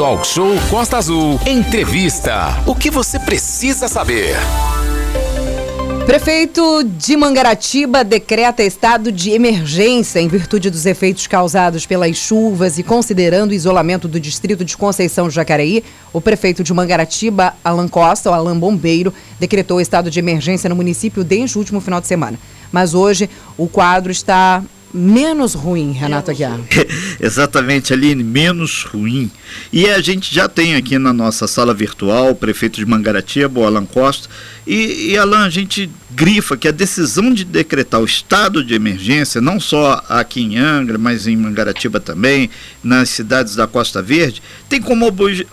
Talk Show Costa Azul. Entrevista. O que você precisa saber? Prefeito de Mangaratiba decreta estado de emergência em virtude dos efeitos causados pelas chuvas e considerando o isolamento do distrito de Conceição do Jacareí, o prefeito de Mangaratiba, Alan Costa, o Alan Bombeiro, decretou estado de emergência no município desde o último final de semana. Mas hoje o quadro está menos ruim, Renato Aguiar. Exatamente, Aline, menos ruim. E a gente já tem aqui na nossa sala virtual o prefeito de Mangaratiba, o Alan Costa. E, e Alan, a gente grifa que a decisão de decretar o estado de emergência, não só aqui em Angra, mas em Mangaratiba também, nas cidades da Costa Verde, tem como,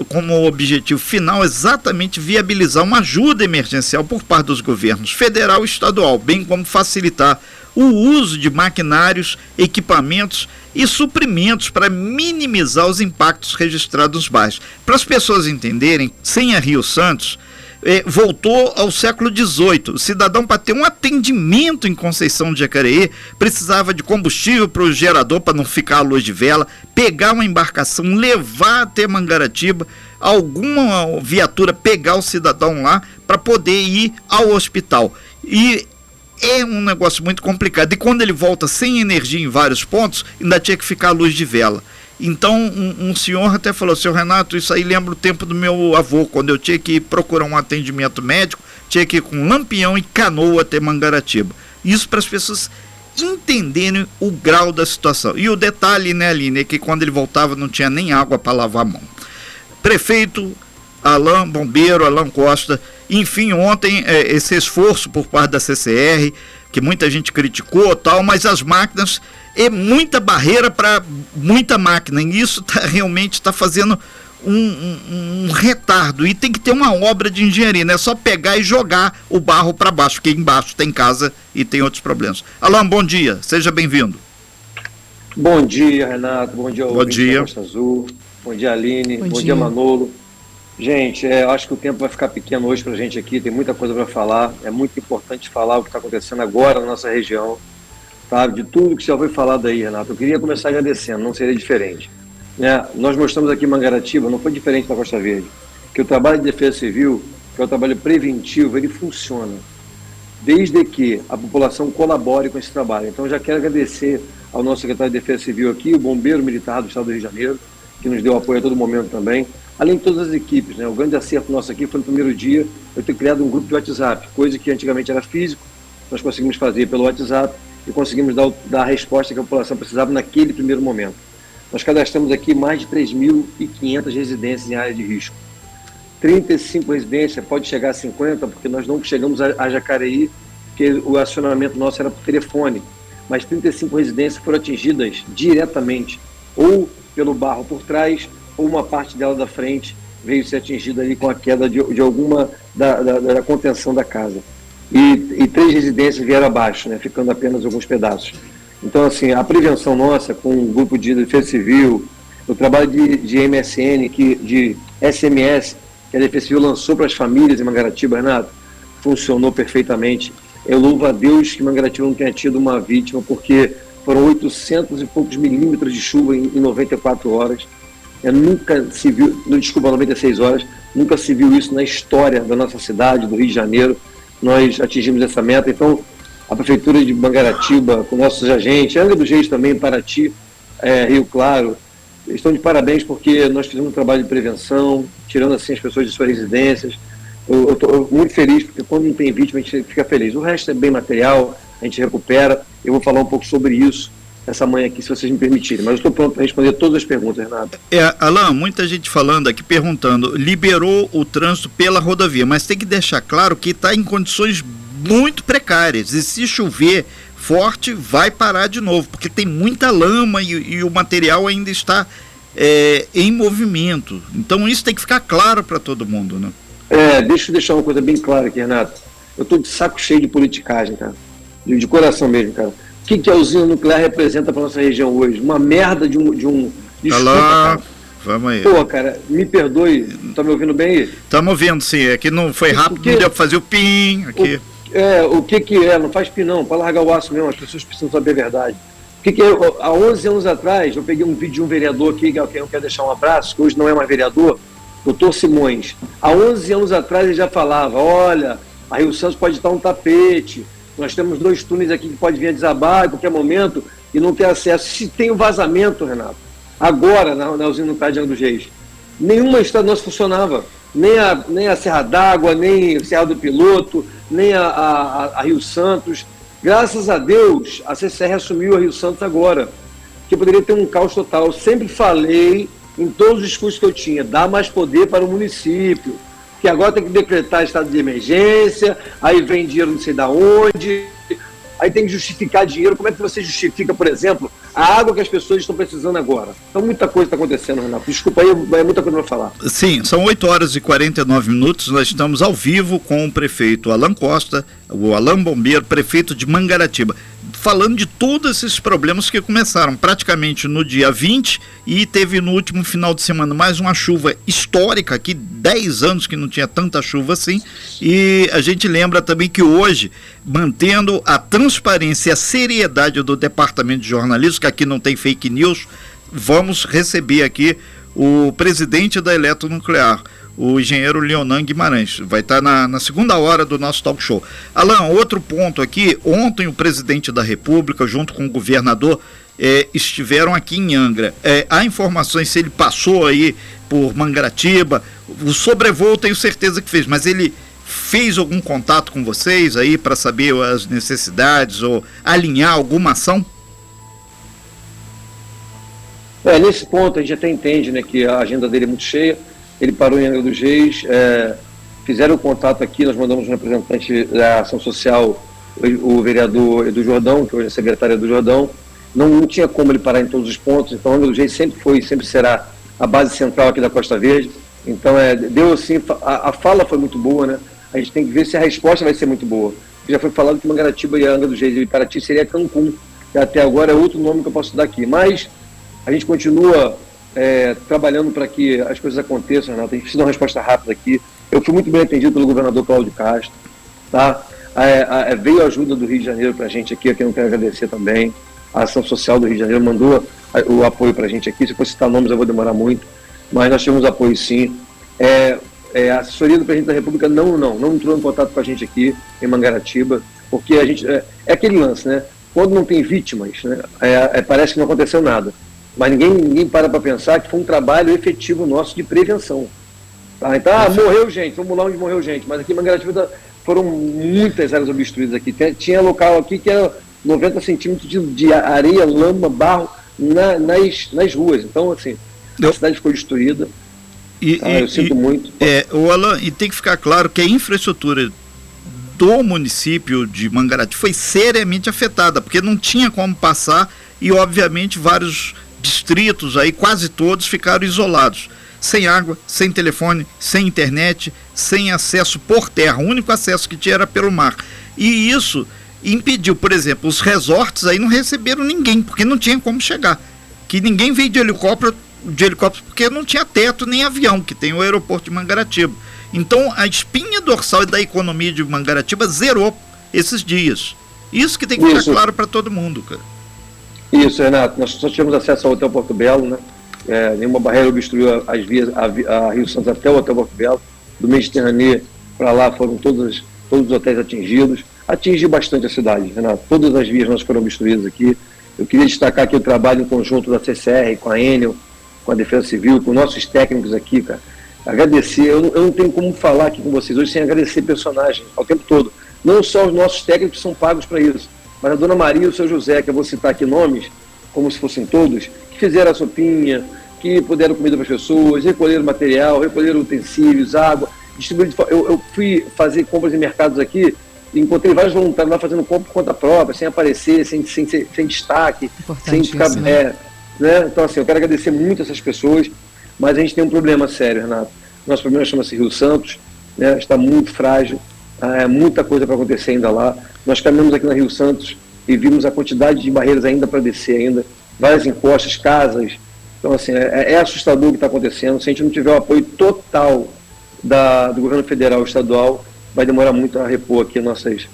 como objetivo final exatamente viabilizar uma ajuda emergencial por parte dos governos federal e estadual, bem como facilitar o uso de maquinários, equipamentos e suprimentos para minimizar os impactos registrados nos bairros. Para as pessoas entenderem, sem a Rio Santos, eh, voltou ao século XVIII. O cidadão, para ter um atendimento em Conceição de Jacareí, precisava de combustível para o gerador para não ficar à luz de vela, pegar uma embarcação, levar até Mangaratiba, alguma viatura pegar o cidadão lá para poder ir ao hospital. E é um negócio muito complicado. E quando ele volta sem energia em vários pontos, ainda tinha que ficar a luz de vela. Então, um, um, senhor até falou, seu Renato, isso aí lembra o tempo do meu avô, quando eu tinha que procurar um atendimento médico, tinha que ir com lampião e canoa até Mangaratiba. Isso para as pessoas entenderem o grau da situação. E o detalhe, né, Aline, é que quando ele voltava não tinha nem água para lavar a mão. Prefeito Alain Bombeiro, Alain Costa, enfim, ontem é, esse esforço por parte da CCR, que muita gente criticou tal, mas as máquinas é muita barreira para muita máquina e isso tá, realmente está fazendo um, um, um, retardo e tem que ter uma obra de engenharia, não é só pegar e jogar o barro para baixo, porque embaixo tem casa e tem outros problemas. Alain, bom dia, seja bem-vindo. Bom dia, Renato, bom dia, bom dia. Azul, bom dia, Aline, bom, bom dia. dia, Manolo. Gente, é, acho que o tempo vai ficar pequeno hoje para a gente aqui, tem muita coisa para falar. É muito importante falar o que está acontecendo agora na nossa região, sabe? De tudo que já foi falado aí, Renato. Eu queria começar agradecendo, não seria diferente. Né? Nós mostramos aqui em Mangaratiba, não foi diferente da Costa Verde, que o trabalho de defesa civil, que é o trabalho preventivo, ele funciona. Desde que a população colabore com esse trabalho. Então, já quero agradecer ao nosso secretário de Defesa Civil aqui, o Bombeiro Militar do Estado do Rio de Janeiro, que nos deu apoio a todo momento também além de todas as equipes. Né? O grande acerto nosso aqui foi no primeiro dia eu ter criado um grupo de WhatsApp, coisa que antigamente era físico, nós conseguimos fazer pelo WhatsApp e conseguimos dar, dar a resposta que a população precisava naquele primeiro momento. Nós cadastramos aqui mais de 3.500 residências em área de risco. 35 residências, pode chegar a 50, porque nós não chegamos a, Jacareí, porque o acionamento nosso era por telefone. Mas 35 residências foram atingidas diretamente, ou pelo barro por trás, ou uma parte dela da frente veio ser atingida ali com a queda de, de alguma da, da, da, contenção da casa. E, e, três residências vieram abaixo, né, ficando apenas alguns pedaços. Então, assim, a prevenção nossa com o grupo de defesa civil, o trabalho de, de MSN, que, de SMS, que a Defesa Civil lançou para as famílias em Mangaratiba, Renato, funcionou perfeitamente. Eu louvo a Deus que Mangaratiba não tenha tido uma vítima, porque foram 800 e poucos milímetros de chuva em, em 94 horas nunca se viu, desculpa, 96 horas, nunca se viu isso na história da nossa cidade, do Rio de Janeiro. Nós atingimos essa meta. Então, a Prefeitura de Mangaratiba, com nossos agentes, Angra dos Reis também, Paraty, é, Rio Claro, estão de parabéns porque nós fizemos um trabalho de prevenção, tirando assim as pessoas de suas residências. Eu estou muito feliz, porque quando não tem vítima, a gente fica feliz. O resto é bem material, a gente recupera. Eu vou falar um pouco sobre isso essa manhã aqui, se vocês me permitirem. Mas eu estou pronto para responder todas as perguntas, Renato. É, Alain, muita gente falando aqui, perguntando, liberou o trânsito pela rodovia, mas tem que deixar claro que está em condições muito precárias. E se chover forte, vai parar de novo, porque tem muita lama e, e o material ainda está é, em movimento. Então isso tem que ficar claro para todo mundo, né? É, deixa eu deixar uma coisa bem clara aqui, Renato. Eu estou de saco cheio de politicagem, cara. De, de coração mesmo, cara que, que a usina nuclear representa para nossa região hoje? Uma merda de um. De um Desculpa, Vamos aí. Pô, cara, me perdoe, tá me ouvindo bem aí? Estamos ouvindo, sim. É que não foi rápido, não deu para fazer o pin aqui. O, é, o que que é? Não faz pin não, para largar o aço mesmo, as pessoas precisam saber a verdade. O Porque há 11 anos atrás, eu peguei um vídeo de um vereador aqui, que é eu quero deixar um abraço, que hoje não é mais vereador, doutor Simões. Há 11 anos atrás ele já falava, olha, a Rio Santos pode estar um tapete, nós temos dois túneis aqui que pode vir a desabar em qualquer momento e não ter acesso. Se tem um vazamento, Renato, agora na, na usina nuclear de dos Reis, nenhuma estrada nossa funcionava. Nem a, nem a Serra d'Água, nem a Serra do Piloto, nem a, a, a Rio Santos. Graças a Deus, a CCR assumiu a Rio Santos agora, que poderia ter um caos total. Eu sempre falei em todos os discursos que eu tinha, dar mais poder para o município, que agora tem que decretar estado de emergência, aí vem dinheiro não sei da onde, aí tem que justificar dinheiro. Como é que você justifica, por exemplo, a água que as pessoas estão precisando agora? Então, muita coisa está acontecendo, Renato. Desculpa aí, é muita coisa para falar. Sim, são 8 horas e 49 minutos. Nós estamos ao vivo com o prefeito Alan Costa, o Alan Bombeiro, prefeito de Mangaratiba falando de todos esses problemas que começaram praticamente no dia 20 e teve no último final de semana mais uma chuva histórica aqui, 10 anos que não tinha tanta chuva assim. E a gente lembra também que hoje, mantendo a transparência e a seriedade do departamento de jornalismo, que aqui não tem fake news, vamos receber aqui o presidente da Eletronuclear, o engenheiro Leonan Guimarães. Vai estar na, na, segunda hora do nosso talk show. Alan, outro ponto aqui. Ontem o presidente da República, junto com o governador, eh, estiveram aqui em Angra. Eh, há informações se ele passou aí por Mangaratiba. O sobrevoo tenho certeza que fez, mas ele fez algum contato com vocês aí para saber as necessidades ou alinhar alguma ação? É, nesse ponto a gente até entende né, que a agenda dele é muito cheia ele parou em Angra dos Reis, é, fizeram o contato aqui, nós mandamos um representante da ação social, o, vereador Edu Jordão, que hoje é secretário do Jordão, não, não, tinha como ele parar em todos os pontos, então Angra dos Reis sempre foi, sempre será a base central aqui da Costa Verde, então é, deu assim, a, a fala foi muito boa, né? A gente tem que ver se a resposta vai ser muito boa. Já foi falado que Mangaratiba e Angra dos Reis e Paraty seria Cancún, que até agora é outro nome que eu posso dar aqui, mas a gente continua é, trabalhando para que as coisas aconteçam, Renato. A gente precisa uma resposta rápida aqui. Eu fui muito bem atendido pelo governador Cláudio Castro. Tá? É, veio a ajuda do Rio de Janeiro para a gente aqui, aqui eu quero agradecer também. A ação social do Rio de Janeiro mandou o apoio para a gente aqui. Se for citar nomes, eu vou demorar muito, mas nós tivemos apoio sim. É, é, a assessoria do presidente da República não, não, não entrou em contato com a gente aqui em Mangaratiba, porque a gente é, é aquele lance, né? Quando não tem vítimas, né? É, é, parece que não aconteceu nada mas ninguém, ninguém para para pensar que foi um trabalho efetivo nosso de prevenção. Tá? Então, ah, morreu gente, vamos lá onde morreu gente, mas aqui em Mangaratiba foram muitas áreas obstruídas aqui. Tinha local aqui que era 90 centímetros de, de areia, lama, barro na, nas, nas ruas. Então, assim, a cidade ficou destruída. E, tá? Eu sinto e, muito. É, o Alan, e tem que ficar claro que a infraestrutura do município de Mangaratiba foi seriamente afetada, porque não tinha como passar e, obviamente, vários distritos aí, quase todos ficaram isolados, sem água, sem telefone, sem internet, sem acesso por terra. O único acesso que tinha era pelo mar. E isso impediu, por exemplo, os resorts aí não receberam ninguém, porque não tinha como chegar. Que ninguém veio de helicóptero, de helicóptero porque não tinha teto nem avião, que tem o aeroporto de Mangaratiba. Então a espinha dorsal da economia de Mangaratiba zerou esses dias. Isso que tem que ficar claro para todo mundo, cara. Isso, Renato. Nós só tivemos acesso ao Hotel Porto Belo, né? É, nenhuma barreira obstruiu as vias, a, a, Rio Santos até o Hotel Porto Belo. Do Mediterrâneo para lá foram todos, todos os hotéis atingidos. Atingiu bastante a cidade, Renato. Todas as vias nós foram obstruídas aqui. Eu queria destacar aqui o trabalho em conjunto da CCR, com a Enel, com a Defesa Civil, com nossos técnicos aqui, cara. Agradecer, eu eu não tenho como falar aqui com vocês hoje sem agradecer personagens ao tempo todo. Não só os nossos técnicos são pagos para isso mas a Dona Maria e o seu José, que eu vou citar aqui nomes, como se fossem todos, que fizeram a sopinha, que puderam comida para as pessoas, recolheram material, recolheram utensílios, água, distribuíram. Eu, eu fui fazer compras em mercados aqui e encontrei vários voluntários lá fazendo compra por conta própria, sem aparecer, sem, sem, sem, sem destaque, sem ficar. Isso, né? É, né? Então, assim, eu quero agradecer muito essas pessoas, mas a gente tem um problema sério, Renato. Nosso problema chama-se Rio Santos, né? está muito frágil, é, muita coisa para acontecer ainda lá. Nós caminhamos aqui na Rio Santos e vimos a quantidade de barreiras ainda para descer ainda, várias encostas, casas. Então, assim, é, é assustador o que está acontecendo. Se a gente não tiver o apoio total da, do governo federal e estadual, vai demorar muito a repor aqui nossas,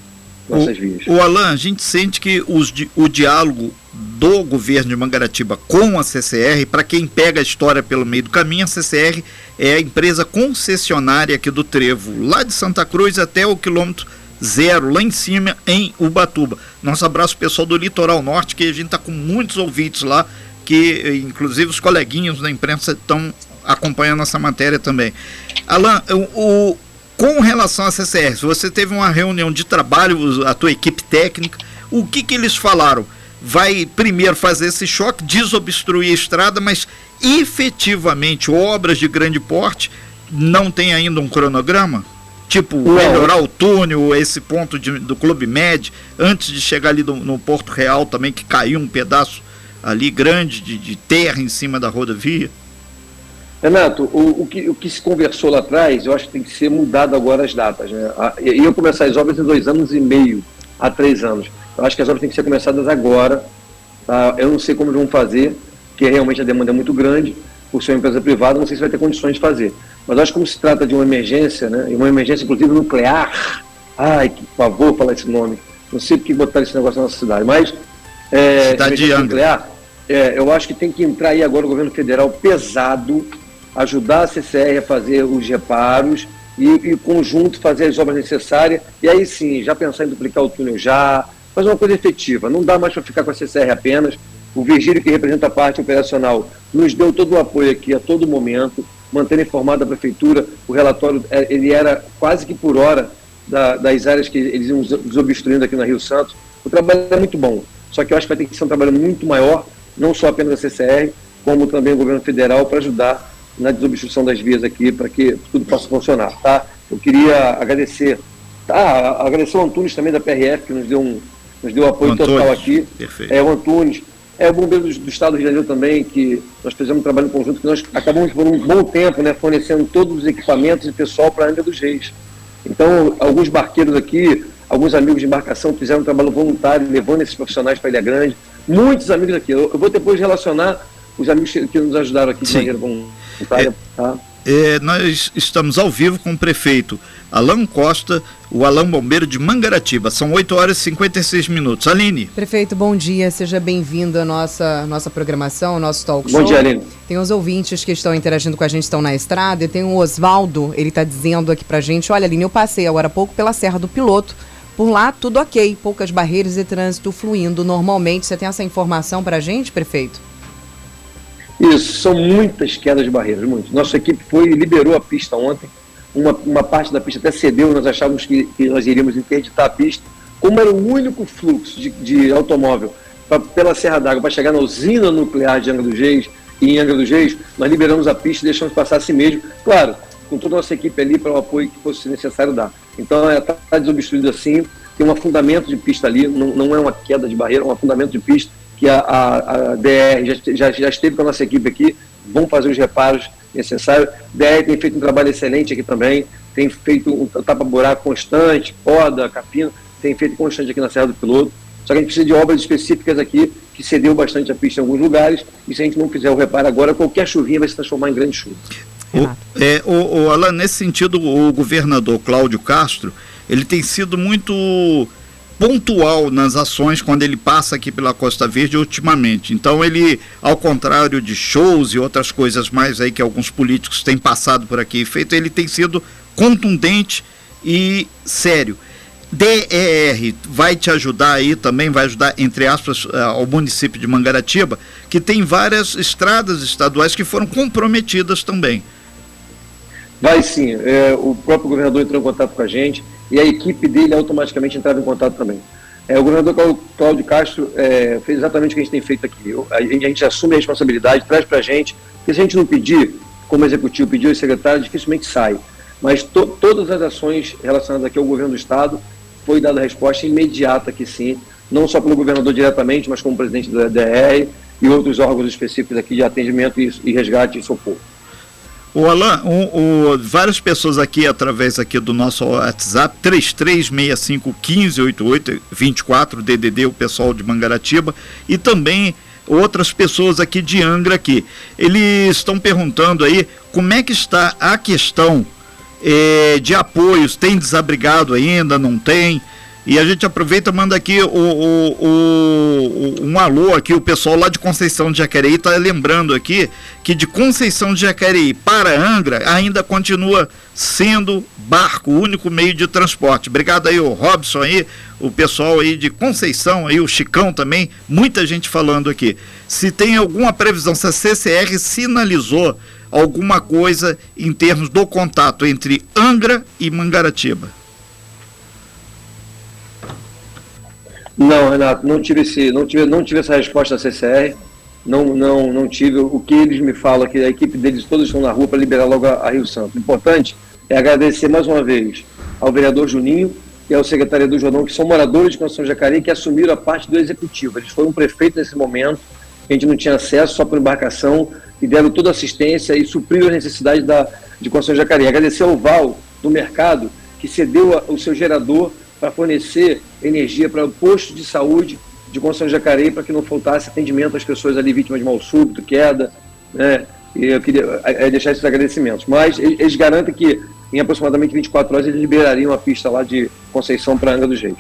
nossas o, vias. O Alan, a gente sente que os, o diálogo do governo de Mangaratiba com a CCR. Para quem pega a história pelo meio do caminho, a CCR é a empresa concessionária aqui do Trevo, lá de Santa Cruz até o quilômetro zero, lá em cima, em Ubatuba. Nosso abraço pessoal do Litoral Norte, que a gente está com muitos ouvintes lá, que inclusive os coleguinhas da imprensa estão acompanhando essa matéria também. Alan, o, o, com relação à CCR, você teve uma reunião de trabalho, a tua equipe técnica, o que, que eles falaram? Vai primeiro fazer esse choque, desobstruir a estrada, mas efetivamente obras de grande porte não tem ainda um cronograma? Tipo, não. melhorar o túnel, esse ponto de, do Clube Med, antes de chegar ali do, no Porto Real também, que caiu um pedaço ali grande de, de terra em cima da rodovia? Renato, o, o, que, o que se conversou lá atrás, eu acho que tem que ser mudado agora as datas. Né? E eu começar as obras em dois anos e meio, a três anos. Eu acho que as obras têm que ser começadas agora. Tá? Eu não sei como vão fazer, porque realmente a demanda é muito grande. Por ser uma empresa privada, não sei se vai ter condições de fazer. Mas acho que como se trata de uma emergência, né? e uma emergência inclusive nuclear, ai, que favor falar esse nome. Não sei porque botaram esse negócio na nossa cidade, mas é, cidade nuclear, é, eu acho que tem que entrar aí agora o governo federal pesado, ajudar a CCR a fazer os reparos e, e conjunto fazer as obras necessárias. E aí sim, já pensar em duplicar o túnel já, fazer uma coisa efetiva. Não dá mais para ficar com a CCR apenas. O Virgílio, que representa a parte operacional, nos deu todo o apoio aqui a todo momento, mantendo informada a prefeitura. O relatório é, ele era quase que por hora da, das áreas que eles iam desobstruindo aqui na Rio Santos. O trabalho é muito bom, só que eu acho que vai ter que ser um trabalho muito maior, não só apenas a CCR, como também o governo federal, para ajudar na desobstrução das vias aqui, para que tudo possa funcionar. Tá? Eu queria agradecer, tá? agradecer o Antunes também da PRF, que nos deu um, nos deu apoio Antunes, total aqui. Perfeito. É, o Antunes, é o Bombeiro do, do Estado do Rio de Janeiro também, que nós fizemos um trabalho em conjunto, que nós acabamos por um bom tempo né, fornecendo todos os equipamentos e pessoal para a Angra dos Reis. Então, alguns barqueiros aqui, alguns amigos de embarcação fizeram um trabalho voluntário, levando esses profissionais para Ilha Grande. Muitos amigos aqui. Eu, eu, vou depois relacionar os amigos que nos ajudaram aqui de Sim. maneira voluntária. É, tá? é, nós estamos ao vivo com o prefeito Alain Costa, o Alain Bombeiro de Mangaratiba. São 8 horas e 56 minutos. Aline. Prefeito, bom dia. Seja bem-vindo à nossa, nossa programação, ao nosso talk show. Bom dia, Aline. Tem os ouvintes que estão interagindo com a gente, estão na estrada. E tem o Oswaldo, ele está dizendo aqui pra gente: olha, Aline, eu passei agora há pouco pela Serra do Piloto. Por lá, tudo ok, poucas barreiras e trânsito fluindo normalmente. Você tem essa informação para a gente, prefeito? Isso, são muitas quedas de barreiras, muitas. Nossa equipe foi liberou a pista ontem uma, uma parte da pista até cedeu, nós achávamos que, que nós iríamos interditar a pista. Como era o único fluxo de, de automóvel pra, pela Serra d'Água para chegar na usina nuclear de Angra dos Reis e em Angra dos Reis, nós liberamos a pista e deixamos passar assim mesmo. Claro, com toda a nossa equipe ali para o apoio que fosse necessário dar. Então, está é, tá desobstruído assim, tem um afundamento de pista ali, não, não é uma queda de barreira, é um afundamento de pista que a, a, a DR já, já, já esteve com a nossa equipe aqui, vão fazer os reparos necessário. DR tem feito um trabalho excelente aqui também, tem feito um tapa-buraco constante, poda, capina, tem feito constante aqui na Serra do Piloto. Só que a gente precisa de obras específicas aqui, que cedeu bastante a pista em alguns lugares, e se a gente não fizer o reparo agora, qualquer chuvinha vai se transformar em grande chuva. O, é, o, o Alan, nesse sentido, o governador Cláudio Castro, ele tem sido muito pontual nas ações quando ele passa aqui pela Costa Verde ultimamente. Então ele, ao contrário de shows e outras coisas mais aí que alguns políticos têm passado por aqui e feito, ele tem sido contundente e sério. DER vai te ajudar aí também, vai ajudar, entre aspas, eh, ao município de Mangaratiba, que tem várias estradas estaduais que foram comprometidas também. Vai sim, é, o próprio governador entrou em contato com a gente, e a equipe dele automaticamente entrava em contato também. É, o governador Cláudio Castro é, fez exatamente o que a gente tem feito aqui. A gente, a gente assume a responsabilidade, traz para a gente, porque se a gente não pedir, como executivo pediu e secretário, dificilmente sai. Mas to, todas as ações relacionadas aqui ao governo do Estado, foi dada resposta imediata que sim, não só pelo governador diretamente, mas como presidente da DR e outros órgãos específicos aqui de atendimento e, e resgate e socorro. O Alan, o, várias pessoas aqui, através aqui do nosso WhatsApp, 3365158824, DDD, o pessoal de Mangaratiba, e também outras pessoas aqui de Angra aqui. Eles estão perguntando aí como é que está a questão eh, de apoios, tem desabrigado ainda, não tem? E a gente aproveita manda aqui o, o, o, um alô aqui, o pessoal lá de Conceição de Jacareí está lembrando aqui que de Conceição de Jacareí para Angra ainda continua sendo barco, o único meio de transporte. Obrigado aí o Robson aí, o pessoal aí de Conceição aí, o Chicão também, muita gente falando aqui. Se tem alguma previsão, se a CCR sinalizou alguma coisa em termos do contato entre Angra e Mangaratiba. Não, Renato, não tive, esse, não tive, não tive essa resposta da CCR. Não, não, não tive. O que eles me falam que a equipe deles todos estão na rua para liberar logo a, a Rio Santo. O importante é agradecer mais uma vez ao vereador Juninho e ao secretário do Jordão, que são moradores de Construção Jacareí, que assumiram a parte do executivo. Eles foram prefeitos nesse momento, a gente não tinha acesso só por embarcação, e deram toda a assistência e supriram as necessidades da, de Construção Jacareí. Agradecer ao Val do mercado, que cedeu a, o seu gerador para fornecer energia para o posto de saúde de Constituição de Jacareí para que não faltasse atendimento às pessoas ali vítimas de mal súbito, queda, né? E eu queria deixar esses agradecimentos. Mas eles garantem que em aproximadamente 24 horas eles liberariam a pista lá de Conceição para Angra dos Reis.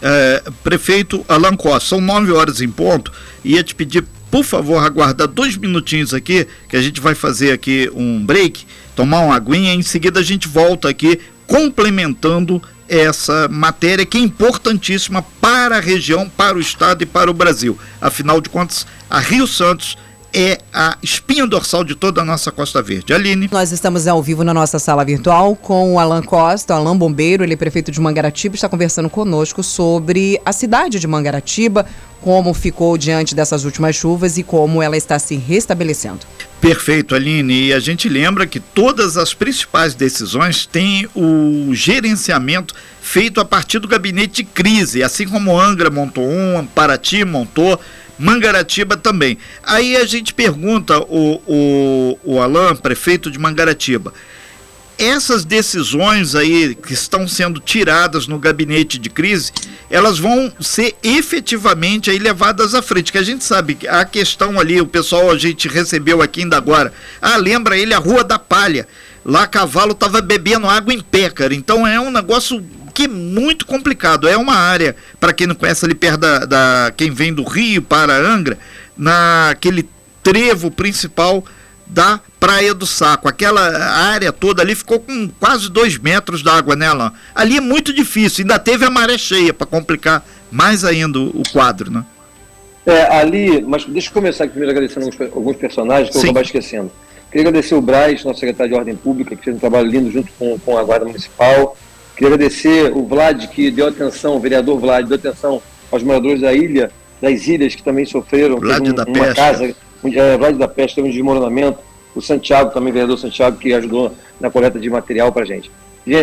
É, prefeito Alan Costa, são 9 horas em ponto. Ia te pedir, por favor, aguardar dois minutinhos aqui, que a gente vai fazer aqui um break, tomar uma aguinha, e em seguida a gente volta aqui complementando essa matéria que é importantíssima para a região, para o estado e para o Brasil. Afinal de contas, a Rio Santos é a espinha dorsal de toda a nossa Costa Verde. Aline. Nós estamos ao vivo na nossa sala virtual com o Alan Costa, o Alan Bombeiro, ele é prefeito de Mangaratiba, está conversando conosco sobre a cidade de Mangaratiba, como ficou diante dessas últimas chuvas e como ela está se restabelecendo. Perfeito, Aline. E a gente lembra que todas as principais decisões têm o gerenciamento feito a partir do gabinete de crise, assim como Angra montou um, Paraty montou, Mangaratiba também. Aí a gente pergunta o, o, o Alain, prefeito de Mangaratiba, essas decisões aí que estão sendo tiradas no gabinete de crise, elas vão ser efetivamente aí levadas à frente. Que a gente sabe que a questão ali, o pessoal a gente recebeu aqui ainda agora. Ah, lembra ele a Rua da Palha. Lá cavalo estava bebendo água em pé, cara. Então é um negócio que é muito complicado. É uma área, para quem não conhece ali perto da, da, quem vem do Rio para Angra, naquele trevo principal da Praia do Saco. Aquela área toda ali ficou com quase dois metros d'água nela. Ali é muito difícil, ainda teve a maré cheia para complicar mais ainda o quadro, né? É, ali, mas deixa eu começar aqui primeiro agradecendo alguns, alguns personagens que Sim. eu vou esquecendo. Queria agradecer o Braz, nosso secretário de Ordem Pública, que fez um trabalho lindo junto com, com a Guarda Municipal. Queria agradecer o Vlad, que deu atenção, o vereador Vlad, deu atenção aos moradores da ilha, das ilhas que também sofreram. Vlad um, da uma Peste. casa, é, Vlad da Peste, teve um desmoronamento. O Santiago, também, vereador Santiago, que ajudou na coleta de material para gente.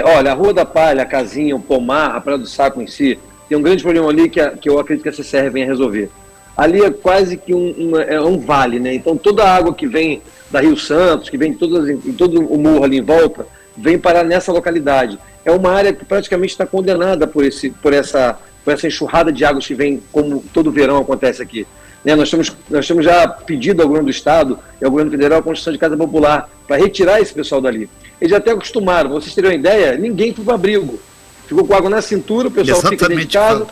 Olha, a Rua da Palha, a casinha, o pomar, a Praia do Saco em si, tem um grande problema ali que, a, que eu acredito que a CCR venha resolver. Ali é quase que um, um, é um vale, né? Então toda a água que vem da Rio Santos, que vem de todas, em todo o morro ali em volta, vem parar nessa localidade é uma área que praticamente está condenada por, esse, por, essa, por essa enxurrada de águas que vem, como todo verão acontece aqui. Né, nós, temos, nós temos já pedido ao governo do Estado e ao governo federal a construção de casa popular para retirar esse pessoal dali. Eles já até acostumaram, vocês terem uma ideia, ninguém foi para abrigo. Ficou com água na cintura, o pessoal Exatamente, fica dentro de casa.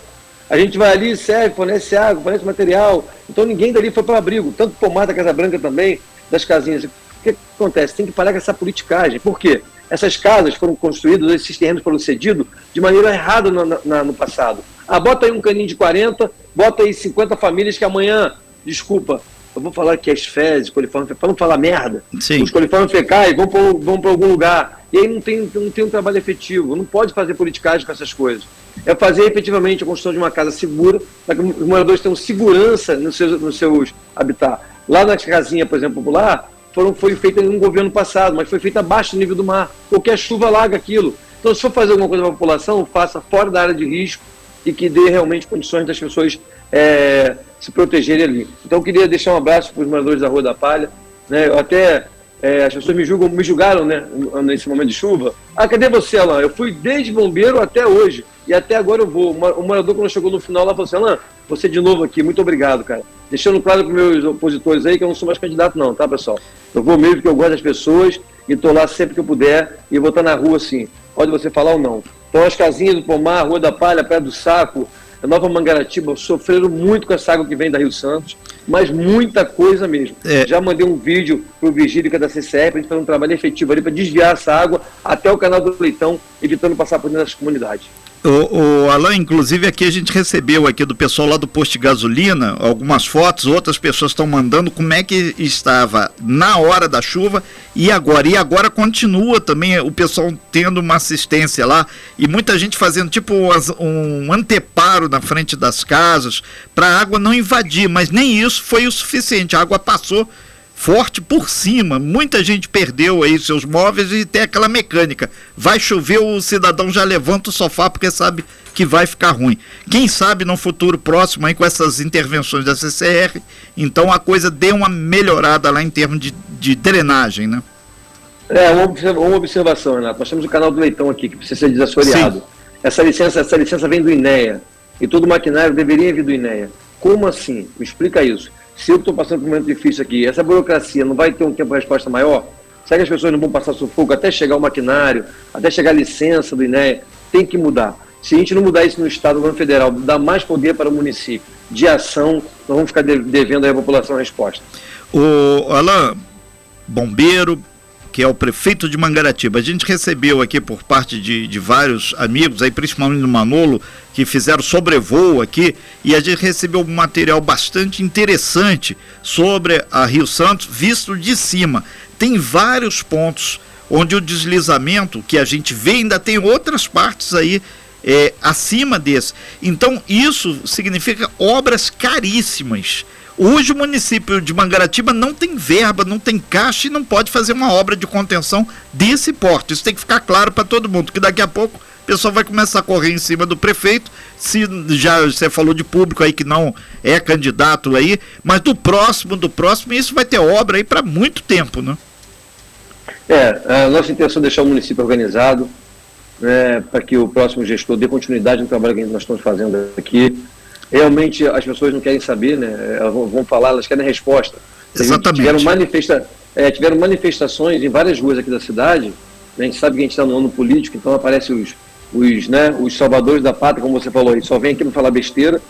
A gente vai ali, serve, fornece água, fornece material. Então ninguém dali foi para abrigo. Tanto pomar da Casa Branca também, das casinhas. O que, que acontece? Tem que parar com essa politicagem. Por quê? Essas casas foram construídas, esses terrenos foram cedidos de maneira errada no, na, no passado. Ah, bota aí um caninho de 40, bota aí 50 famílias que amanhã, desculpa, eu vou falar que as fezes, coliformes, para não falar merda, Sim. os coliformes fecais vão para algum lugar. E aí não tem, não tem um trabalho efetivo, não pode fazer politicagem com essas coisas. É fazer efetivamente a construção de uma casa segura, para que os moradores tenham segurança nos seus, nos seus habitat. Lá na casinha, por exemplo, popular, foram, foi feita em um governo passado, mas foi feita abaixo do nível do mar. Qualquer chuva larga aquilo. Então, se for fazer alguma coisa para a população, faça fora da área de risco e que dê realmente condições das pessoas é, se protegerem ali. Então, eu queria deixar um abraço para os moradores da Rua da Palha. Né? Eu até é, as pessoas me, julgam, me julgaram né, nesse momento de chuva. Ah, cadê você, Alain? Eu fui desde bombeiro até hoje. E até agora eu vou. O morador, quando chegou no final lá, falou assim: Alain, você de novo aqui, muito obrigado, cara. Deixando claro para meus opositores aí que eu não sou mais candidato, não, tá, pessoal? Eu vou mesmo porque eu gosto das pessoas e estou lá sempre que eu puder e vou estar na rua, assim. pode você falar ou não. Então as casinhas do Pomar, Rua da Palha, Pé do Saco, Nova Mangaratiba sofreram muito com essa água que vem da Rio Santos, mas muita coisa mesmo. É. Já mandei um vídeo para o Vigílica da CCR para a gente fazer um trabalho efetivo ali para desviar essa água até o canal do Leitão, evitando passar por dentro das comunidades. O, o Alain, inclusive aqui a gente recebeu aqui do pessoal lá do posto de gasolina algumas fotos, outras pessoas estão mandando como é que estava na hora da chuva e agora. E agora continua também o pessoal tendo uma assistência lá e muita gente fazendo tipo um anteparo na frente das casas para a água não invadir, mas nem isso foi o suficiente. A água passou forte por cima. Muita gente perdeu aí seus móveis e tem aquela mecânica. Vai chover, o cidadão já levanta o sofá porque sabe que vai ficar ruim. Quem sabe no futuro próximo aí com essas intervenções da CCR, então a coisa dê uma melhorada lá em termos de, de drenagem, né? É, uma, observação, Renato. Nós temos o canal do Leitão aqui, que precisa ser desassoreado. Essa licença, essa licença vem do INEA. E todo o maquinário deveria vir do INEA. Como assim? Me explica isso se eu estou passando por um momento difícil aqui, essa burocracia não vai ter um tempo de resposta maior? Será que as pessoas não vão passar sufoco até chegar o maquinário, até chegar a licença do INEA? Tem que mudar. Se a gente não mudar isso no Estado, no governo federal, dar mais poder para o município de ação, nós vamos ficar devendo à população a resposta. O Alain, bombeiro, que é o prefeito de Mangaratiba. A gente recebeu aqui por parte de, de vários amigos, aí principalmente do Manolo, que fizeram sobrevoo aqui, e a gente recebeu um material bastante interessante sobre a Rio Santos, visto de cima. Tem vários pontos onde o deslizamento que a gente vê ainda tem outras partes aí é, acima desse. Então, isso significa obras caríssimas Hoje o município de Mangaratiba não tem verba, não tem caixa e não pode fazer uma obra de contenção desse porte. Isso tem que ficar claro para todo mundo, que daqui a pouco o pessoal vai começar a correr em cima do prefeito. Se já você falou de público aí que não é candidato aí, mas do próximo, do próximo, isso vai ter obra aí para muito tempo, né? É, a nossa intenção é deixar o município organizado, né, para que o próximo gestor dê continuidade no trabalho que nós estamos fazendo aqui realmente as pessoas não querem saber, né? Elas vão falar, elas querem resposta. Exatamente. Tiveram, manifesta, é, tiveram manifestações em várias ruas aqui da cidade. A gente sabe que a gente está no ano político, então aparecem os, os, né, os salvadores da pátria, como você falou, e só vem aqui para falar besteira.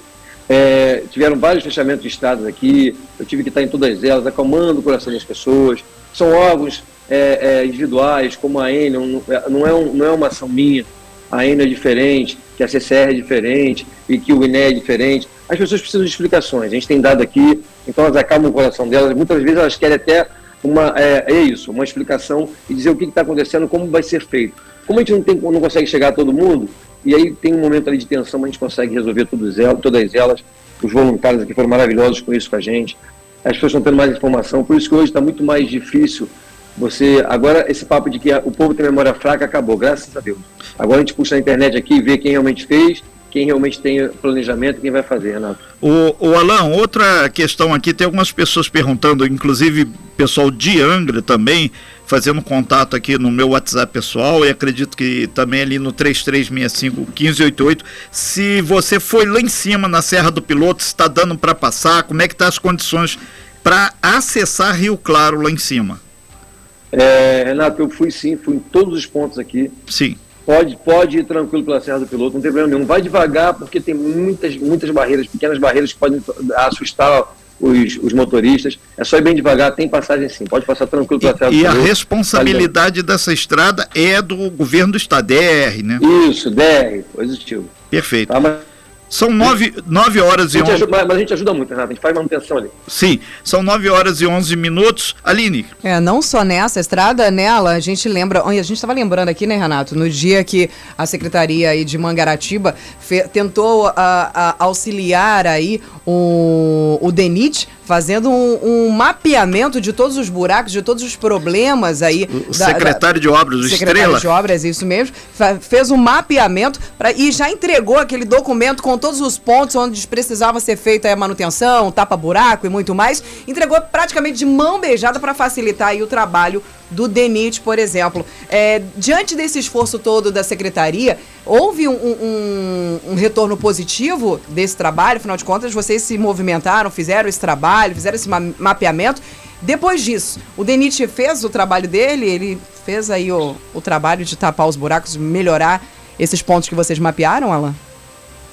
É, tiveram vários fechamentos de estados aqui, eu tive que estar em todas elas, acalmando o coração das pessoas. São órgãos é, é, individuais, como a Enel, não é, um, não é uma ação minha, a Enel é diferente, que a CCR é diferente e que o INE é diferente. As pessoas precisam de explicações. A gente tem dado aqui, então elas acalmam o coração delas. Muitas vezes elas querem até uma, é, é isso, uma explicação e dizer o que está acontecendo, como vai ser feito. Como a gente não, tem, não consegue chegar a todo mundo, e aí tem um momento ali de tensão, a gente consegue resolver elas, todas elas. Os voluntários aqui foram maravilhosos com isso com a gente. As pessoas estão tendo mais informação, por isso que hoje está muito mais difícil você, agora, esse papo de que o povo tem memória fraca acabou, graças a Deus. Agora a gente puxa na internet aqui e vê quem realmente fez, quem realmente tem planejamento, quem vai fazer, Renato. O, o Alan, outra questão aqui, tem algumas pessoas perguntando, inclusive pessoal de Angra também, fazendo contato aqui no meu WhatsApp pessoal e acredito que também ali no 3365 1588, se você foi lá em cima na Serra do Piloto, está dando para passar, como é que tá as condições para acessar Rio Claro lá em cima? É, Renato, eu fui sim, fui em todos os pontos aqui. Sim. Pode, pode ir tranquilo pela Serra do Piloto, não tem problema nenhum. Vai devagar, porque tem muitas, muitas barreiras, pequenas barreiras que podem assustar os, os motoristas. É só ir bem devagar, tem passagem sim, pode passar tranquilo pela Serra e, do Piloto. E a responsabilidade dessa estrada é do governo do estado, DR, né? Isso, DR, positivo. Perfeito. Tá, mas são nove, nove horas e onze. Mas a gente ajuda muito, Renato. A gente faz manutenção ali. Sim, são nove horas e onze minutos. Aline. É, não só nessa estrada, nela, a gente lembra. A gente estava lembrando aqui, né, Renato? No dia que a Secretaria aí de Mangaratiba fe, tentou a, a, auxiliar aí o, o DENIT fazendo um, um, mapeamento de todos os buracos, de todos os problemas aí. O da, secretário da, de Obras, o secretário Estrela. de Obras, isso mesmo, fez um mapeamento pra, e já entregou aquele documento com todos os pontos onde precisava ser feita a manutenção, tapa-buraco e muito mais. Entregou praticamente de mão beijada para facilitar aí o trabalho do DENIT, por exemplo. É, diante desse esforço todo da secretaria, houve um, um, um, retorno positivo desse trabalho? Afinal de contas, vocês se movimentaram, fizeram esse trabalho, fizeram esse ma mapeamento. Depois disso, o Denit fez o trabalho dele, ele fez aí o, o trabalho de tapar os buracos, melhorar esses pontos que vocês mapearam, Alan?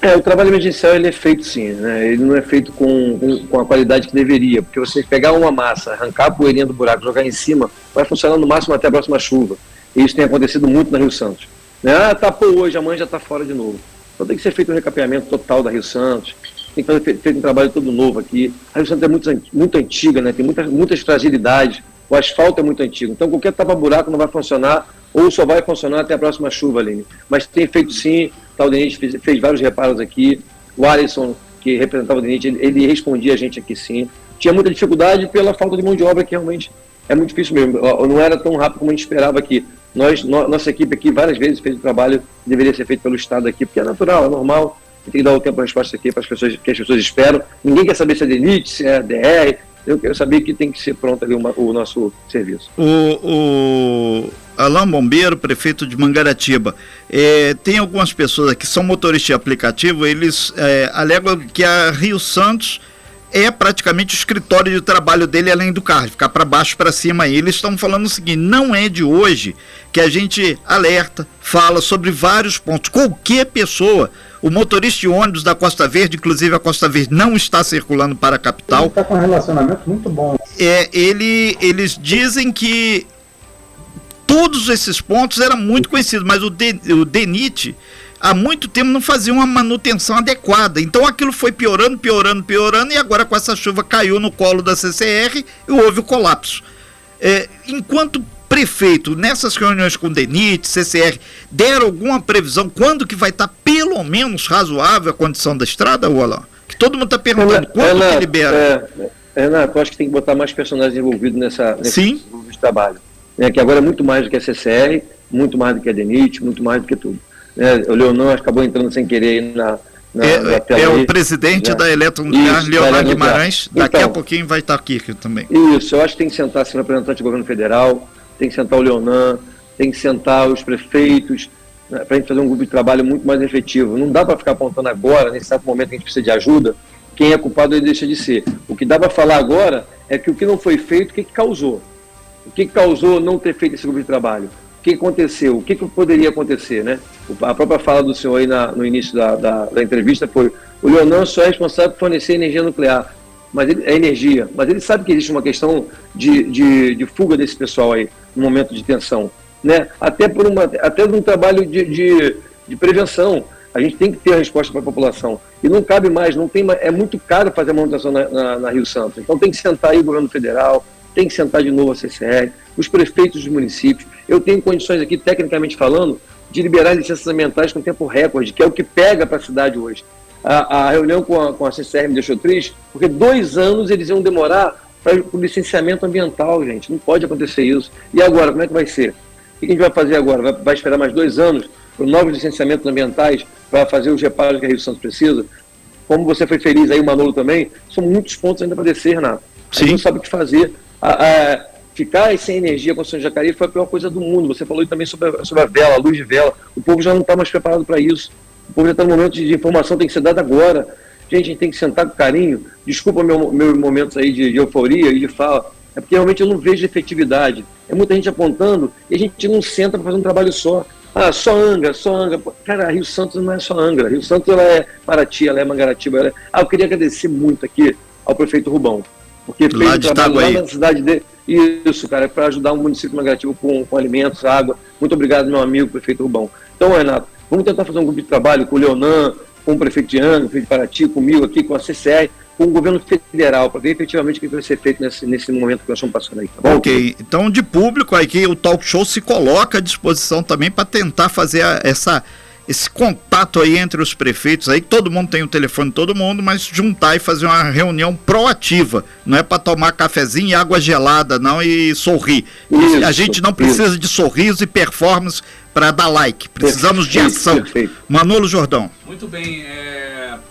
É, o trabalho emergencial ele é feito sim, né? Ele não é feito com, com, com, a qualidade que deveria, porque você pegar uma massa, arrancar a poeirinha do buraco, jogar em cima, vai funcionar no máximo até a próxima chuva. E isso tem acontecido muito na Rio Santos. Né? Ah, tapou hoje, amanhã já está fora de novo. Então tem que ser feito um recapeamento total da Rio Santos, tem que fazer feito um trabalho todo novo aqui. A Rio Santos é muito, muito antiga, né? tem muitas, muitas fragilidades, o asfalto é muito antigo. Então qualquer tapa-buraco não vai funcionar, ou só vai funcionar até a próxima chuva, Aline. Mas tem feito sim, tá, o Denite fez, fez, vários reparos aqui, o Alisson, que representava o Denite, ele, ele respondia a gente aqui sim. Tinha muita dificuldade pela falta de mão de obra, que realmente é muito difícil mesmo. Não era tão rápido como a gente esperava aqui. Nós, no, nossa equipe aqui várias vezes fez o trabalho que deveria ser feito pelo Estado aqui, porque é natural, é normal tem que dar o tempo a resposta aqui para as pessoas que as pessoas esperam. Ninguém quer saber se é DENIT, se é DR. Eu quero saber que tem que ser pronto ali uma, o nosso serviço. O, o Alain Bombeiro, prefeito de Mangaratiba, é, tem algumas pessoas aqui que são motoristas de aplicativo, eles é, alegam que a Rio Santos é praticamente o escritório de trabalho dele além do carro, ficar para baixo para cima. E eles estão falando o seguinte: não é de hoje que a gente alerta, fala sobre vários pontos. Qualquer pessoa, o motorista de ônibus da Costa Verde, inclusive a Costa Verde não está circulando para a capital. Ele está com um relacionamento muito bom. É, ele, eles dizem que todos esses pontos eram muito conhecidos, mas o, de, o DENIT há muito tempo não fazia uma manutenção adequada. Então aquilo foi piorando, piorando, piorando, e agora com essa chuva caiu no colo da CCR e houve o colapso. É, enquanto prefeito, nessas reuniões com o DENIT, CCR, deram alguma previsão quando que vai estar pelo menos razoável a condição da estrada, Alain? Que todo mundo está perguntando, quando que libera? É, Renato, eu acho que tem que botar mais personagens envolvidos nessa, nesse Sim. trabalho. É, que agora é muito mais do que a CCR, muito mais do que a DENIT, muito mais do que tudo. Né? O Leonan acabou entrando sem querer aí na, na, é, na tela. É o presidente da Eletronuclear, Leonardo Guimarães. Daqui então, a pouquinho vai estar aqui também. Isso, eu acho que tem que sentar assim, o representante do governo federal, tem que sentar o Leonan, tem que sentar os prefeitos, né, para a gente fazer um grupo de trabalho muito mais efetivo. Não dá para ficar apontando agora, nesse certo momento que a gente precisa de ajuda, quem é culpado ele deixa de ser. O que dá para falar agora é que o que não foi feito, o que, que causou? O que, causou não ter feito esse grupo de trabalho? que aconteceu? O que, que poderia acontecer, né? A própria fala do senhor aí na, no início da, da, da, entrevista foi o Leonan só é responsável por fornecer energia nuclear, mas ele, é energia, mas ele sabe que existe uma questão de, de, de fuga desse pessoal aí, no momento de tensão, né? Até por uma, até um trabalho de, de, de prevenção, a gente tem que ter a resposta para a população. E não cabe mais, não tem mais, é muito caro fazer a manutenção na, na, na Rio Santos. Então tem que sentar aí o governo federal, tem que sentar de novo a CCR, os prefeitos dos municípios. Eu tenho condições aqui, tecnicamente falando, de liberar licenças ambientais com tempo recorde, que é o que pega para a cidade hoje. A, a, reunião com a, com a CCR me deixou triste, porque dois anos eles iam demorar para o licenciamento ambiental, gente. Não pode acontecer isso. E agora, como é que vai ser? O que a gente vai fazer agora? Vai, vai esperar mais dois anos para novos licenciamentos ambientais para fazer os reparos que a Rio Santos precisa? Como você foi feliz aí, o Manolo também, são muitos pontos ainda para descer, Renato. A gente não sabe o que fazer a, a, ficar sem energia com o São Jacareí foi a pior coisa do mundo. Você falou também sobre a, sobre a vela, a luz de vela. O povo já não está mais preparado para isso. O povo já está no momento de, informação, tem que ser dada agora. Gente, a gente tem que sentar com carinho. Desculpa meu, meus momentos aí de, de euforia e de fala. É porque realmente eu não vejo efetividade. É muita gente apontando e a gente não senta para fazer um trabalho só. Ah, só Angra, só Angra. Cara, Rio Santos não é só Angra. Rio Santos ela é Paraty, ela é Mangaratiba. Ela é... Ah, eu queria agradecer muito aqui ao prefeito Rubão. Porque fez um trabalho lá na cidade dele. Isso, cara, é para ajudar um município negativo com, com alimentos, água. Muito obrigado, meu amigo, prefeito Rubão. Então, Renato, vamos tentar fazer um grupo de trabalho com o Leonan, com o prefeito de Angra, o prefeito de Paraty, comigo aqui, com a CCR, com o governo federal, para ver efetivamente o que vai ser feito nesse, nesse momento que nós estamos passando aí. Tá bom? Ok, então de público aqui o talk show se coloca à disposição também para tentar fazer a, essa esse contato aí entre os prefeitos aí, todo mundo tem o telefone de todo mundo, mas juntar e fazer uma reunião proativa, não é para tomar cafezinho e água gelada não e sorrir. Isso, a gente não precisa isso. de sorriso e performance para dar like, precisamos perfeito, de ação. Perfeito. Manolo Jordão. Muito bem, é...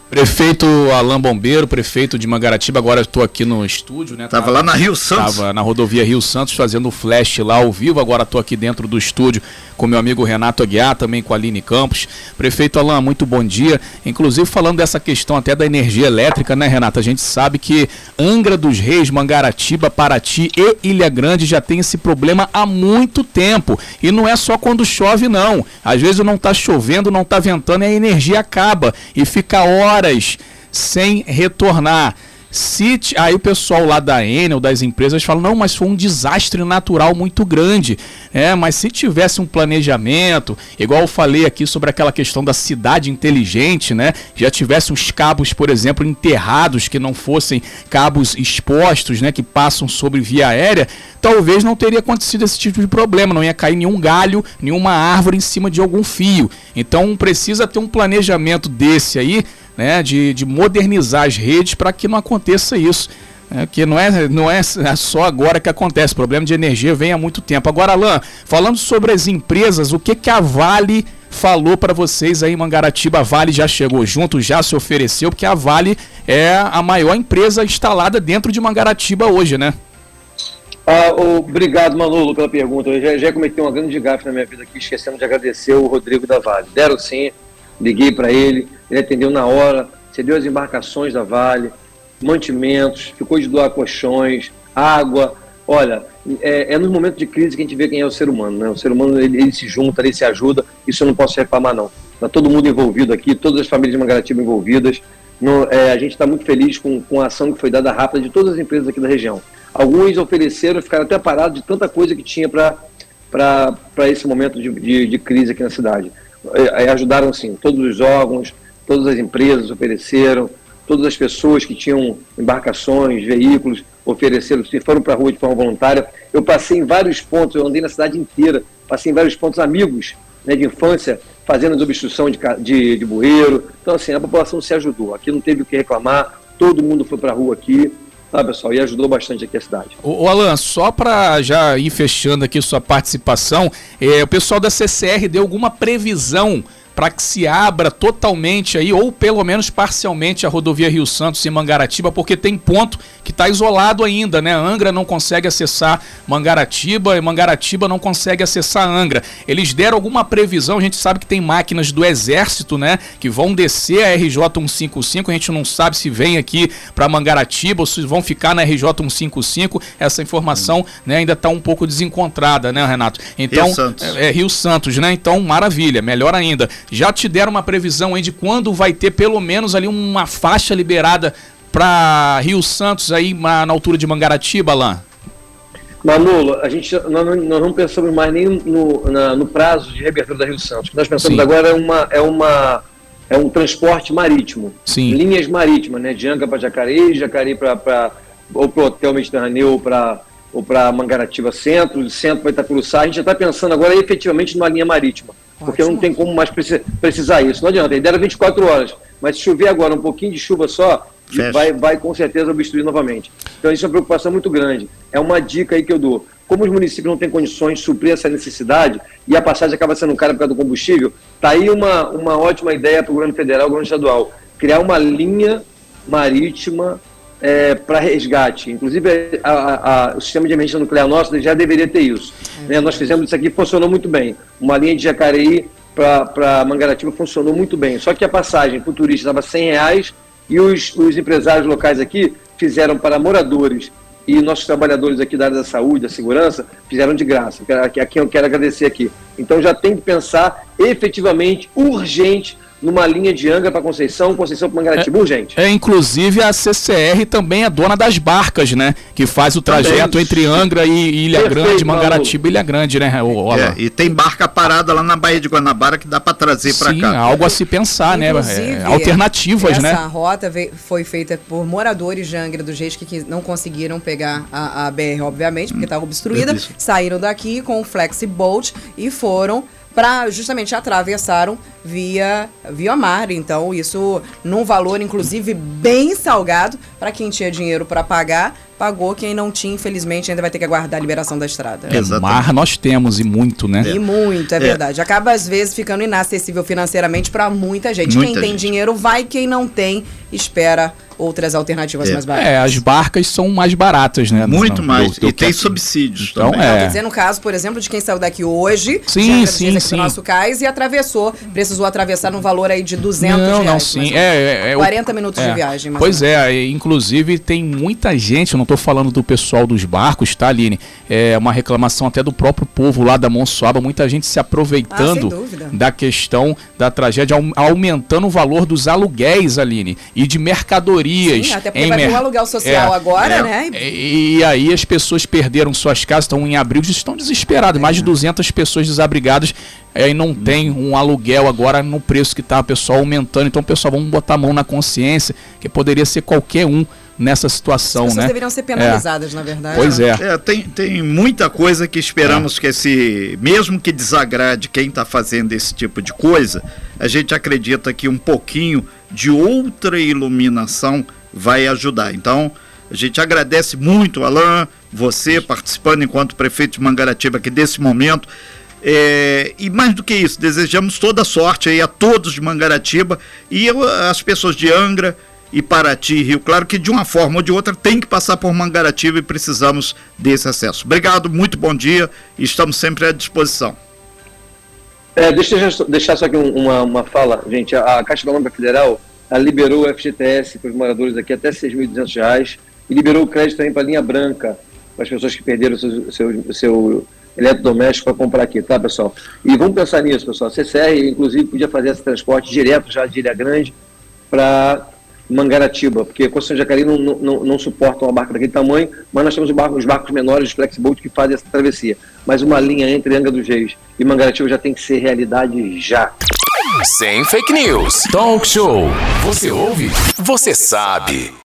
Prefeito Alain Bombeiro, prefeito de Mangaratiba, agora estou aqui no estúdio, né? Tava, tava, lá na Rio Santos. Tava na rodovia Rio Santos fazendo flash lá ao vivo, agora estou aqui dentro do estúdio com meu amigo Renato Aguiar, também com a Aline Campos. Prefeito Alain, muito bom dia. Inclusive falando dessa questão até da energia elétrica, né, Renato? A gente sabe que Angra dos Reis, Mangaratiba, Paraty e Ilha Grande já tem esse problema há muito tempo. E não é só quando chove, não. Às vezes não está chovendo, não está ventando e a energia acaba e fica horas sem retornar. Se aí o pessoal lá da Enel, das empresas, fala, não, mas foi um desastre natural muito grande. É, mas se tivesse um planejamento, igual eu falei aqui sobre aquela questão da cidade inteligente, né? Já tivesse uns cabos, por exemplo, enterrados, que não fossem cabos expostos, né? Que passam sobre via aérea, talvez não teria acontecido esse tipo de problema, não ia cair nenhum galho, nenhuma árvore em cima de algum fio. Então precisa ter um planejamento desse aí né, de, de modernizar as redes para que não aconteça isso. É, que não é, não é só agora que acontece, o problema de energia vem há muito tempo. Agora, Alain, falando sobre as empresas, o que, que a Vale falou para vocês aí em Mangaratiba? A Vale já chegou junto, já se ofereceu, porque a Vale é a maior empresa instalada dentro de Mangaratiba hoje, né? Ah, obrigado, Manolo, pela pergunta. Eu já, já cometi uma grande gafe na minha vida aqui, esquecendo de agradecer o Rodrigo da Vale. Deram sim, liguei para ele, ele atendeu na hora, cedeu as embarcações da Vale, mantimentos, ficou de doar colchões, água. Olha, é, é nos momentos de crise que a gente vê quem é o ser humano, né? O ser humano, ele, ele se junta, ele se ajuda, isso eu não posso reclamar, não. Está todo mundo envolvido aqui, todas as famílias de Mangaratiba envolvidas. No, é, a gente está muito feliz com, com a ação que foi dada rápida de todas as empresas aqui da região. Alguns ofereceram, ficaram até parados de tanta coisa que tinha para esse momento de, de, de crise aqui na cidade. É, é, ajudaram sim, todos os órgãos, todas as empresas ofereceram, todas as pessoas que tinham embarcações, veículos, ofereceram, se foram para a rua de forma voluntária. Eu passei em vários pontos, eu andei na cidade inteira, passei em vários pontos amigos né, de infância, fazendo desobstrução de, de, de bueiro. Então, assim, a população se ajudou. Aqui não teve o que reclamar, todo mundo foi para a rua aqui tá, pessoal? E ajudou bastante aqui a cidade. O, Alan, só para já ir fechando aqui sua participação, é, o pessoal da CCR deu alguma previsão para que se abra totalmente aí, ou pelo menos parcialmente, a rodovia Rio Santos e Mangaratiba, porque tem ponto que está isolado ainda, né? Angra não consegue acessar Mangaratiba e Mangaratiba não consegue acessar Angra. Eles deram alguma previsão, a gente sabe que tem máquinas do Exército, né? Que vão descer a RJ 155, a gente não sabe se vem aqui para Mangaratiba ou se vão ficar na RJ 155. Essa informação né, ainda está um pouco desencontrada, né, Renato? Então, Rio Santos. É, é Rio Santos, né? Então, maravilha, melhor ainda. Já te deram uma previsão aí de quando vai ter pelo menos ali uma faixa liberada para Rio Santos aí na, altura de Mangaratiba, Alain? Manolo, a gente, nós, nós não pensamos mais nem no, na, no prazo de reabertura da Rio Santos. O que nós pensamos Sim. agora é, uma, é, uma, é um transporte marítimo. Sim. Linhas marítimas, né? De Angra para Jacareí, Jacareí para ou para o Hotel Mediterrâneo ou para ou para Mangaratiba Centro, o centro estar pelo A gente já está pensando agora efetivamente numa linha marítima porque não tem como mais precisar isso. Não adianta, ele deram 24 horas, mas se chover agora um pouquinho de chuva só, vai, vai com certeza obstruir novamente. Então isso é uma preocupação muito grande. É uma dica aí que eu dou. Como os municípios não têm condições de suprir essa necessidade e a passagem acaba sendo cara por causa do combustível, tá aí uma, uma ótima ideia para o governo federal e o governo estadual. Criar uma linha marítima é, para resgate. Inclusive, a, a, o sistema de emergência nuclear nosso já deveria ter isso. É. Né? Nós fizemos isso aqui, funcionou muito bem. Uma linha de Jacareí para Mangaratiba funcionou muito bem. Só que a passagem para o turista estava 100 reais e os, os empresários locais aqui fizeram para moradores e nossos trabalhadores aqui da área da saúde, da segurança, fizeram de graça. Aqui eu quero agradecer aqui. Então já tem que pensar efetivamente, urgente, numa linha de Angra para Conceição, Conceição para Mangaratiba, é, gente. É, inclusive a CCR também é dona das barcas, né? Que faz o trajeto também. entre Angra e Ilha Perfeito, Grande, Mangaratiba e Ilha Grande, né? O, é, e tem barca parada lá na Baía de Guanabara que dá para trazer para cá. Sim, algo a se pensar, né? É, alternativas, essa né? Essa rota veio, foi feita por moradores de Angra do Reis que, que não conseguiram pegar a, a BR, obviamente, porque estava obstruída, saíram daqui com o Flexibolt e foram para justamente atravessaram via via mar. Então, isso num valor inclusive bem salgado para quem tinha dinheiro para pagar, pagou, quem não tinha, infelizmente, ainda vai ter que aguardar a liberação da estrada. É, mar nós temos e muito, né? E muito, é, é, verdade. Acaba, às vezes, ficando inacessível financeiramente para muita gente. Muita quem gente. tem dinheiro vai, quem não tem, espera outras alternativas é. mais baratas. É, as barcas são mais baratas, né? Muito não, mais. Do, e tem subsídios então, também. É. Quer dizer, no caso, por exemplo, de quem saiu daqui hoje, sim, sim, sim. nosso cais e atravessou, precisou atravessar num valor aí de 200 não, reais. Não, sim. É, é, 40 é, minutos de é. viagem. Pois é, inclusive tem muita gente, eu não estou falando do pessoal dos barcos, tá, Aline? É uma reclamação até do próprio povo lá da Monsoaba, muita gente se aproveitando ah, da questão da tragédia, aumentando o valor dos aluguéis, Aline, e de mercadorias. Sim, até porque vai ter um aluguel social é, agora, é, né? E, e, aí as pessoas perderam suas casas, estão em abril, estão desesperadas. Mais de 200 pessoas desabrigadas aí não tem um aluguel agora no preço que está o pessoal aumentando. Então, pessoal, vamos botar a mão na consciência, que poderia ser qualquer um nessa situação, As pessoas né? deveriam ser penalizadas, é. na verdade. Pois é. é. tem, tem muita coisa que esperamos é. que esse, mesmo que desagrade quem está fazendo esse tipo de coisa, a gente acredita que um pouquinho de outra iluminação vai ajudar. Então, a gente agradece muito, Alain, você participando enquanto prefeito de Mangaratiba aqui desse momento. É, e mais do que isso, desejamos toda sorte aí a todos de Mangaratiba e as pessoas de Angra, e Paraty, Rio Claro, que de uma forma ou de outra tem que passar por Mangaratiba e precisamos desse acesso. Obrigado, muito bom dia e estamos sempre à disposição. É, deixa eu deixar só aqui uma, uma fala, gente. A Caixa Econômica Federal liberou o FGTS para os moradores aqui até R$ 6.200 e liberou o crédito também para a linha branca, para as pessoas que perderam seu, seu, seu eletrodoméstico para comprar aqui, tá, pessoal? E vamos pensar nisso, pessoal. A CCR, inclusive, podia fazer esse transporte direto já de Ilha Grande para Mangaratiba, porque Conceição Jacareí não, não, não suporta uma barca daquele tamanho, mas nós temos os barcos, os barcos menores, os flexiboat, que fazem essa travessia. Mas uma linha entre Angra dos Reis e Mangaratiba já tem que ser realidade já. Sem fake news. Talk show. Você ouve? Você sabe.